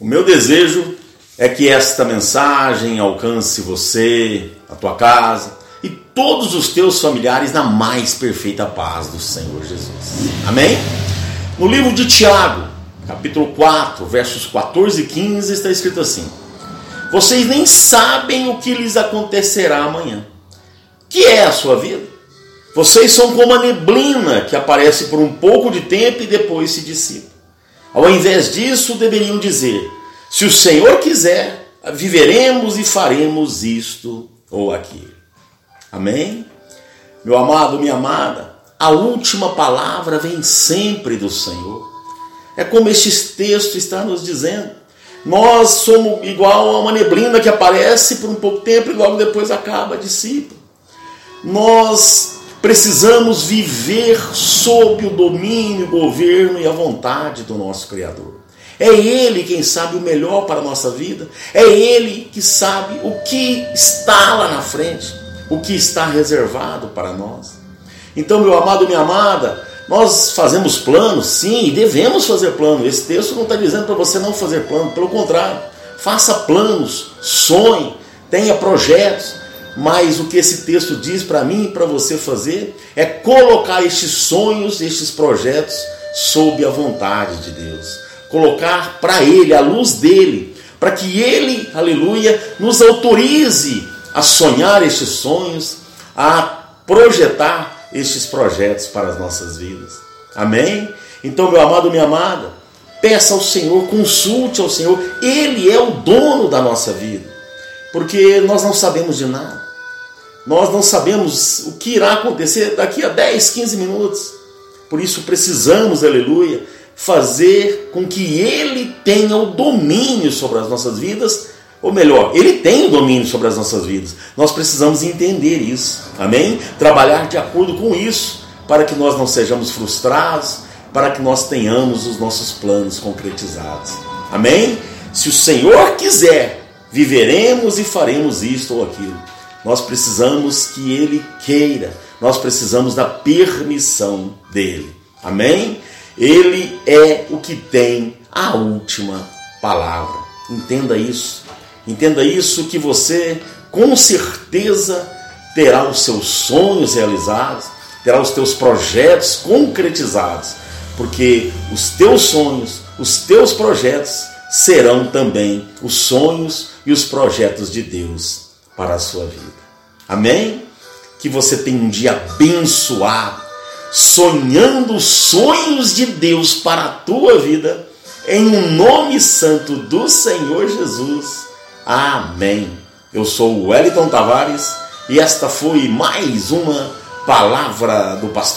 O meu desejo é que esta mensagem alcance você, a tua casa e todos os teus familiares na mais perfeita paz do Senhor Jesus. Amém? No livro de Tiago, capítulo 4, versos 14 e 15, está escrito assim: Vocês nem sabem o que lhes acontecerá amanhã. Que é a sua vida? Vocês são como a neblina que aparece por um pouco de tempo e depois se dissipa. Ao invés disso, deveriam dizer: se o Senhor quiser, viveremos e faremos isto ou aquilo. Amém? Meu amado, minha amada, a última palavra vem sempre do Senhor. É como este texto está nos dizendo. Nós somos igual a uma neblina que aparece por um pouco tempo e logo depois acaba, dissipa. Nós precisamos viver sob o domínio, o governo e a vontade do nosso Criador. É Ele quem sabe o melhor para a nossa vida. É Ele que sabe o que está lá na frente, o que está reservado para nós. Então, meu amado, minha amada, nós fazemos planos, sim, e devemos fazer plano. Esse texto não está dizendo para você não fazer plano, pelo contrário, faça planos, sonhe, tenha projetos. Mas o que esse texto diz para mim e para você fazer é colocar estes sonhos, estes projetos sob a vontade de Deus colocar para Ele, a luz dele, para que Ele, aleluia, nos autorize a sonhar estes sonhos, a projetar estes projetos para as nossas vidas. Amém? Então, meu amado, minha amada, peça ao Senhor, consulte ao Senhor, Ele é o dono da nossa vida, porque nós não sabemos de nada, nós não sabemos o que irá acontecer daqui a 10, 15 minutos, por isso precisamos, aleluia, fazer com que ele tenha o domínio sobre as nossas vidas, ou melhor, ele tem o domínio sobre as nossas vidas. Nós precisamos entender isso, amém? Trabalhar de acordo com isso, para que nós não sejamos frustrados, para que nós tenhamos os nossos planos concretizados, amém? Se o Senhor quiser, viveremos e faremos isto ou aquilo. Nós precisamos que Ele queira, nós precisamos da permissão dele, amém? Ele é o que tem a última palavra. Entenda isso. Entenda isso que você com certeza terá os seus sonhos realizados, terá os teus projetos concretizados, porque os teus sonhos, os teus projetos serão também os sonhos e os projetos de Deus para a sua vida. Amém? Que você tenha um dia abençoado sonhando sonhos de Deus para a tua vida, em um nome santo do Senhor Jesus. Amém. Eu sou o Wellington Tavares e esta foi mais uma palavra do pastor.